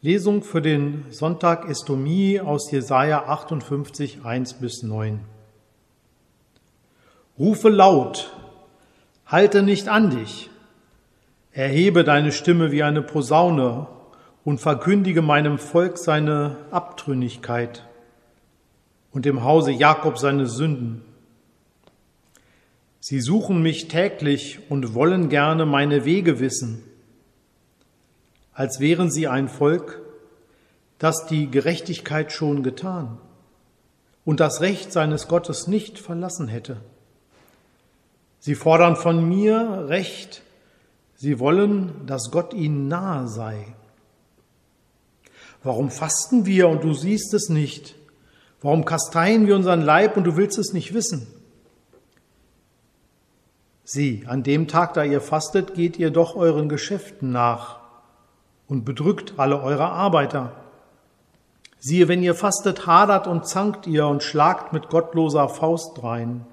Lesung für den Sonntag Estomie aus Jesaja 58, 1 bis 9. Rufe laut, halte nicht an dich, erhebe deine Stimme wie eine Posaune und verkündige meinem Volk seine Abtrünnigkeit und dem Hause Jakob seine Sünden. Sie suchen mich täglich und wollen gerne meine Wege wissen als wären sie ein Volk, das die Gerechtigkeit schon getan und das Recht seines Gottes nicht verlassen hätte. Sie fordern von mir Recht, sie wollen, dass Gott ihnen nahe sei. Warum fasten wir und du siehst es nicht? Warum kasteien wir unseren Leib und du willst es nicht wissen? Sie, an dem Tag, da ihr fastet, geht ihr doch euren Geschäften nach und bedrückt alle eure Arbeiter. Siehe, wenn ihr fastet, hadert und zankt ihr und schlagt mit gottloser Faust rein.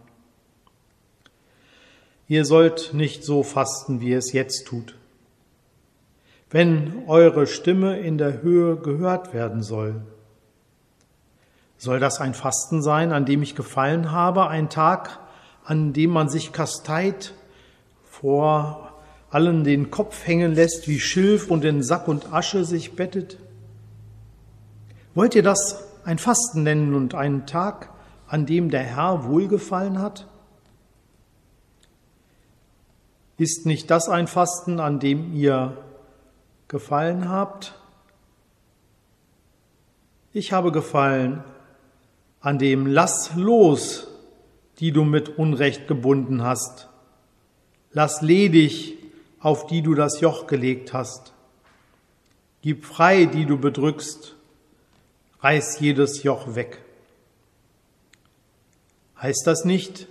Ihr sollt nicht so fasten, wie es jetzt tut. Wenn eure Stimme in der Höhe gehört werden soll, soll das ein Fasten sein, an dem ich gefallen habe, ein Tag, an dem man sich kasteit vor allen den Kopf hängen lässt wie Schilf und in Sack und Asche sich bettet? Wollt ihr das ein Fasten nennen und einen Tag, an dem der Herr wohlgefallen hat? Ist nicht das ein Fasten, an dem ihr gefallen habt? Ich habe gefallen an dem Lass los, die du mit Unrecht gebunden hast. Lass ledig, auf die du das Joch gelegt hast. Gib frei, die du bedrückst, reiß jedes Joch weg. Heißt das nicht,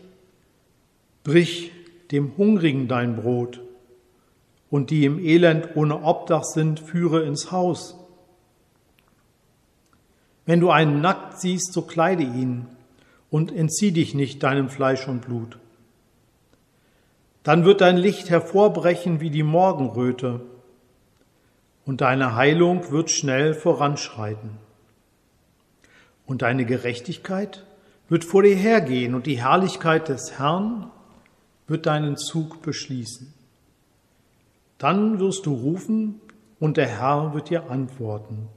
brich dem Hungrigen dein Brot und die im Elend ohne Obdach sind, führe ins Haus. Wenn du einen nackt siehst, so kleide ihn und entzieh dich nicht deinem Fleisch und Blut. Dann wird dein Licht hervorbrechen wie die Morgenröte und deine Heilung wird schnell voranschreiten. Und deine Gerechtigkeit wird vor dir hergehen und die Herrlichkeit des Herrn wird deinen Zug beschließen. Dann wirst du rufen und der Herr wird dir antworten.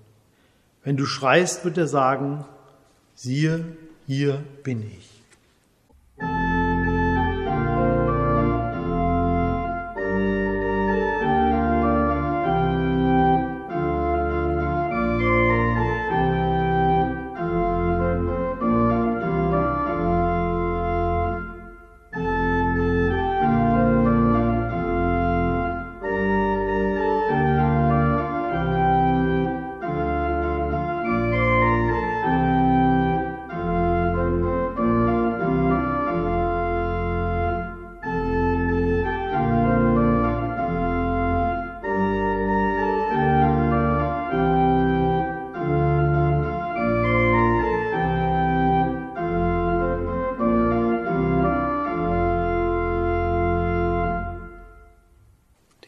Wenn du schreist, wird er sagen, siehe, hier bin ich.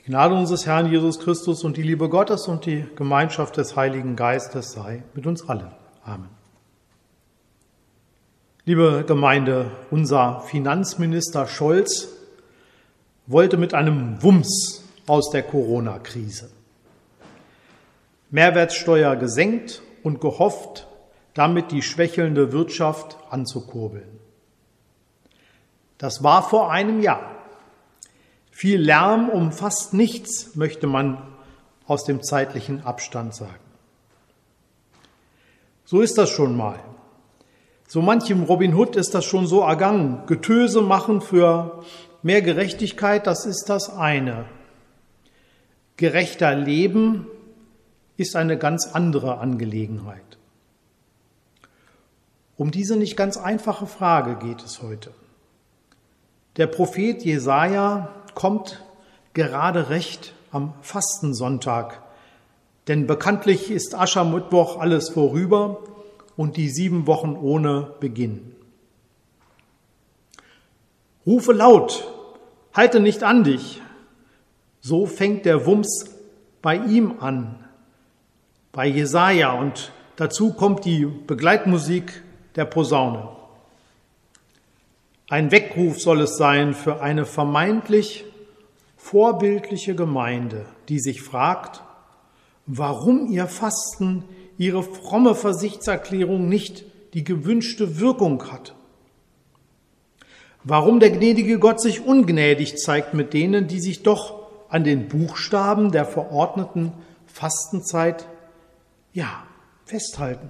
Gnade unseres Herrn Jesus Christus und die Liebe Gottes und die Gemeinschaft des Heiligen Geistes sei mit uns allen. Amen. Liebe Gemeinde, unser Finanzminister Scholz wollte mit einem Wumms aus der Corona-Krise. Mehrwertsteuer gesenkt und gehofft, damit die schwächelnde Wirtschaft anzukurbeln. Das war vor einem Jahr. Viel Lärm um fast nichts, möchte man aus dem zeitlichen Abstand sagen. So ist das schon mal. So manchem Robin Hood ist das schon so ergangen. Getöse machen für mehr Gerechtigkeit, das ist das eine. Gerechter Leben ist eine ganz andere Angelegenheit. Um diese nicht ganz einfache Frage geht es heute. Der Prophet Jesaja kommt gerade recht am Fastensonntag, denn bekanntlich ist Aschermittwoch alles vorüber und die sieben Wochen ohne beginnen. Rufe laut, halte nicht an dich. So fängt der Wumms bei ihm an, bei Jesaja und dazu kommt die Begleitmusik der Posaune. Ein Weckruf soll es sein für eine vermeintlich vorbildliche Gemeinde, die sich fragt, warum ihr Fasten, ihre fromme Versichtserklärung nicht die gewünschte Wirkung hat. Warum der gnädige Gott sich ungnädig zeigt mit denen, die sich doch an den Buchstaben der verordneten Fastenzeit, ja, festhalten.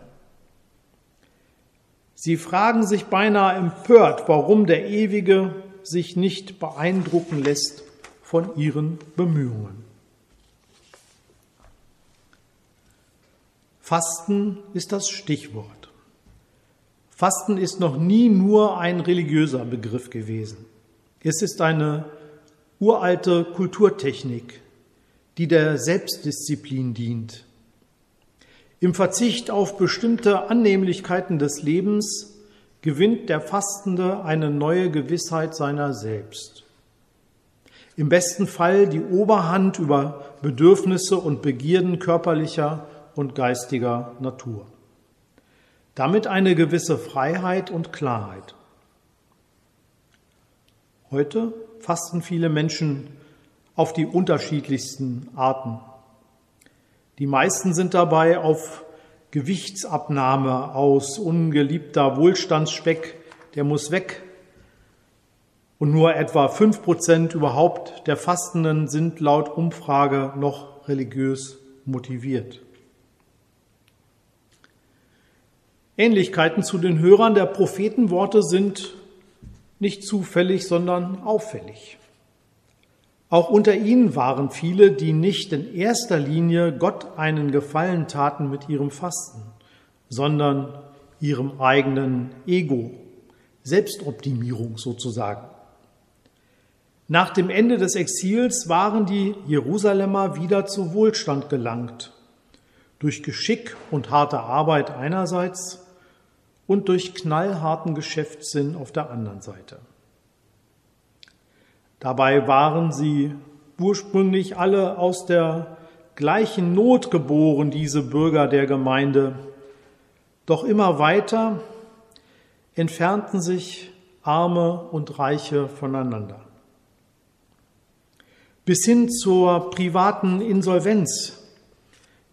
Sie fragen sich beinahe empört, warum der Ewige sich nicht beeindrucken lässt von ihren Bemühungen. Fasten ist das Stichwort. Fasten ist noch nie nur ein religiöser Begriff gewesen. Es ist eine uralte Kulturtechnik, die der Selbstdisziplin dient im Verzicht auf bestimmte Annehmlichkeiten des Lebens gewinnt der Fastende eine neue Gewissheit seiner selbst. Im besten Fall die Oberhand über Bedürfnisse und Begierden körperlicher und geistiger Natur. Damit eine gewisse Freiheit und Klarheit. Heute fasten viele Menschen auf die unterschiedlichsten Arten die meisten sind dabei auf Gewichtsabnahme aus ungeliebter Wohlstandsspeck, der muss weg. Und nur etwa fünf Prozent überhaupt der Fastenden sind laut Umfrage noch religiös motiviert. Ähnlichkeiten zu den Hörern der Prophetenworte sind nicht zufällig, sondern auffällig. Auch unter ihnen waren viele, die nicht in erster Linie Gott einen Gefallen taten mit ihrem Fasten, sondern ihrem eigenen Ego, Selbstoptimierung sozusagen. Nach dem Ende des Exils waren die Jerusalemer wieder zu Wohlstand gelangt, durch Geschick und harte Arbeit einerseits und durch knallharten Geschäftssinn auf der anderen Seite. Dabei waren sie ursprünglich alle aus der gleichen Not geboren, diese Bürger der Gemeinde. Doch immer weiter entfernten sich Arme und Reiche voneinander. Bis hin zur privaten Insolvenz,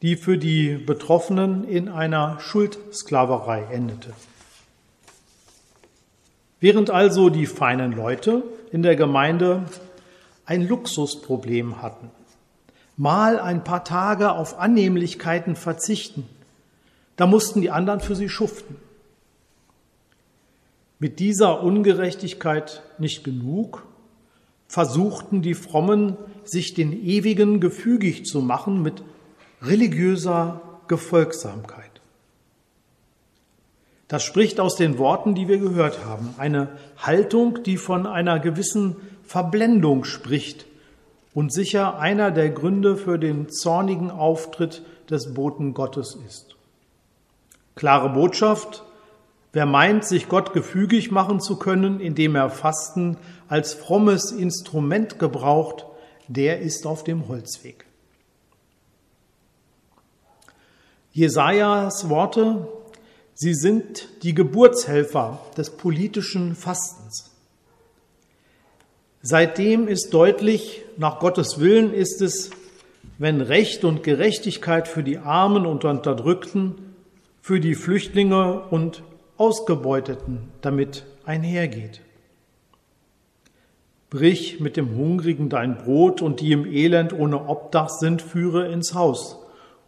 die für die Betroffenen in einer Schuldsklaverei endete. Während also die feinen Leute in der Gemeinde ein Luxusproblem hatten, mal ein paar Tage auf Annehmlichkeiten verzichten, da mussten die anderen für sie schuften. Mit dieser Ungerechtigkeit nicht genug, versuchten die Frommen, sich den Ewigen gefügig zu machen mit religiöser Gefolgsamkeit. Das spricht aus den Worten, die wir gehört haben. Eine Haltung, die von einer gewissen Verblendung spricht und sicher einer der Gründe für den zornigen Auftritt des Boten Gottes ist. Klare Botschaft, wer meint, sich Gott gefügig machen zu können, indem er Fasten als frommes Instrument gebraucht, der ist auf dem Holzweg. Jesajas Worte Sie sind die Geburtshelfer des politischen Fastens. Seitdem ist deutlich, nach Gottes Willen ist es, wenn Recht und Gerechtigkeit für die Armen und Unterdrückten, für die Flüchtlinge und Ausgebeuteten damit einhergeht. Brich mit dem Hungrigen dein Brot und die im Elend ohne Obdach sind, führe ins Haus.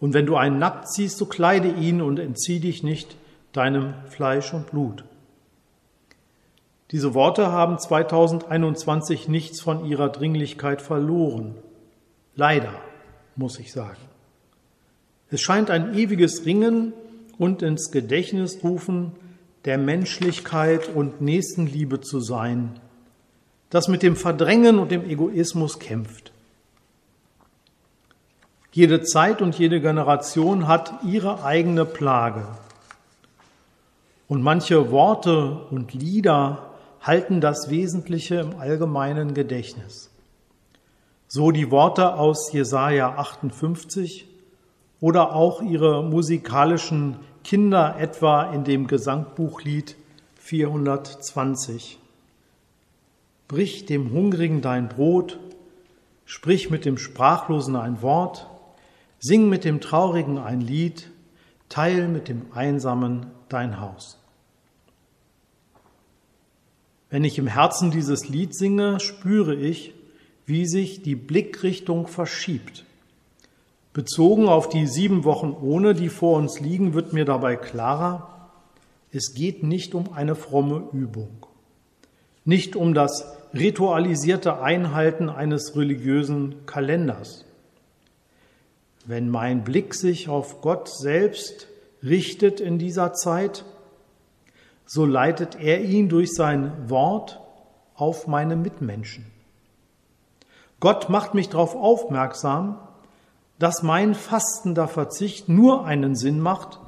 Und wenn du einen nackt siehst, so kleide ihn und entzieh dich nicht deinem Fleisch und Blut. Diese Worte haben 2021 nichts von ihrer Dringlichkeit verloren. Leider, muss ich sagen. Es scheint ein ewiges Ringen und ins Gedächtnis rufen der Menschlichkeit und Nächstenliebe zu sein, das mit dem Verdrängen und dem Egoismus kämpft. Jede Zeit und jede Generation hat ihre eigene Plage. Und manche Worte und Lieder halten das Wesentliche im allgemeinen Gedächtnis. So die Worte aus Jesaja 58. oder auch ihre musikalischen Kinder etwa in dem Gesangbuchlied 420. Brich dem Hungrigen dein Brot, sprich mit dem Sprachlosen ein Wort, sing mit dem Traurigen ein Lied, teil mit dem Einsamen dein Haus. Wenn ich im Herzen dieses Lied singe, spüre ich, wie sich die Blickrichtung verschiebt. Bezogen auf die sieben Wochen ohne, die vor uns liegen, wird mir dabei klarer, es geht nicht um eine fromme Übung, nicht um das ritualisierte Einhalten eines religiösen Kalenders. Wenn mein Blick sich auf Gott selbst richtet in dieser Zeit, so leitet er ihn durch sein Wort auf meine Mitmenschen. Gott macht mich darauf aufmerksam, dass mein fastender Verzicht nur einen Sinn macht,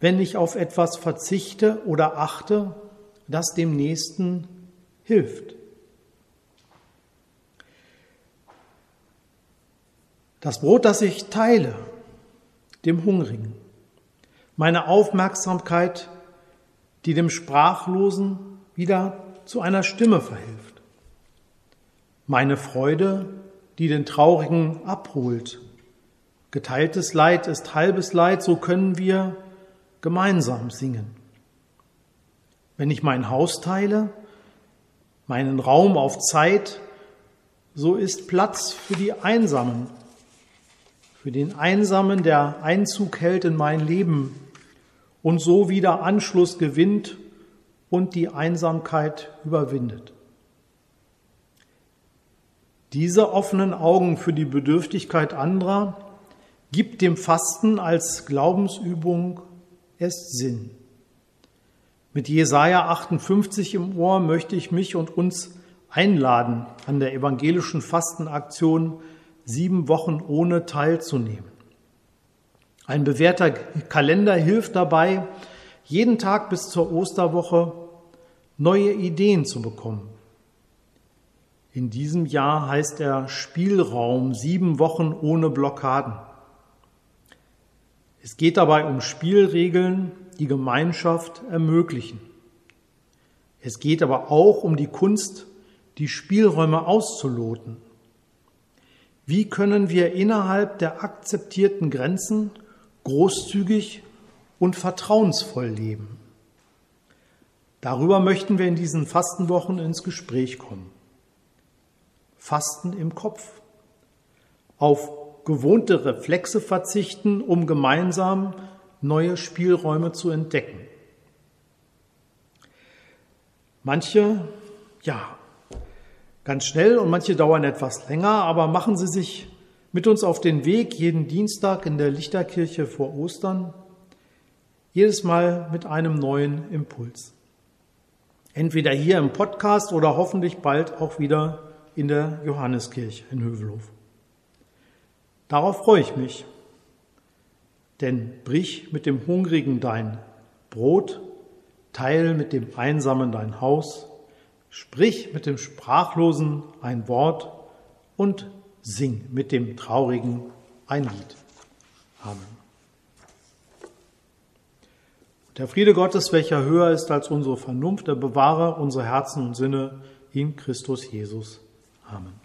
wenn ich auf etwas verzichte oder achte, das dem Nächsten hilft. Das Brot, das ich teile, dem Hungrigen, meine Aufmerksamkeit die dem Sprachlosen wieder zu einer Stimme verhilft. Meine Freude, die den Traurigen abholt. Geteiltes Leid ist halbes Leid, so können wir gemeinsam singen. Wenn ich mein Haus teile, meinen Raum auf Zeit, so ist Platz für die Einsamen, für den Einsamen, der Einzug hält in mein Leben, und so wieder Anschluss gewinnt und die Einsamkeit überwindet. Diese offenen Augen für die Bedürftigkeit anderer gibt dem Fasten als Glaubensübung erst Sinn. Mit Jesaja 58 im Ohr möchte ich mich und uns einladen, an der evangelischen Fastenaktion sieben Wochen ohne teilzunehmen. Ein bewährter Kalender hilft dabei, jeden Tag bis zur Osterwoche neue Ideen zu bekommen. In diesem Jahr heißt er Spielraum sieben Wochen ohne Blockaden. Es geht dabei um Spielregeln, die Gemeinschaft ermöglichen. Es geht aber auch um die Kunst, die Spielräume auszuloten. Wie können wir innerhalb der akzeptierten Grenzen großzügig und vertrauensvoll leben. Darüber möchten wir in diesen Fastenwochen ins Gespräch kommen. Fasten im Kopf. Auf gewohnte Reflexe verzichten, um gemeinsam neue Spielräume zu entdecken. Manche, ja, ganz schnell und manche dauern etwas länger, aber machen Sie sich mit uns auf den Weg jeden Dienstag in der Lichterkirche vor Ostern, jedes Mal mit einem neuen Impuls. Entweder hier im Podcast oder hoffentlich bald auch wieder in der Johanneskirche in Hövelhof. Darauf freue ich mich, denn brich mit dem Hungrigen dein Brot, teil mit dem Einsamen dein Haus, sprich mit dem Sprachlosen ein Wort und sing mit dem Traurigen ein Lied. Amen. Der Friede Gottes, welcher höher ist als unsere Vernunft, der bewahre unsere Herzen und Sinne in Christus Jesus. Amen.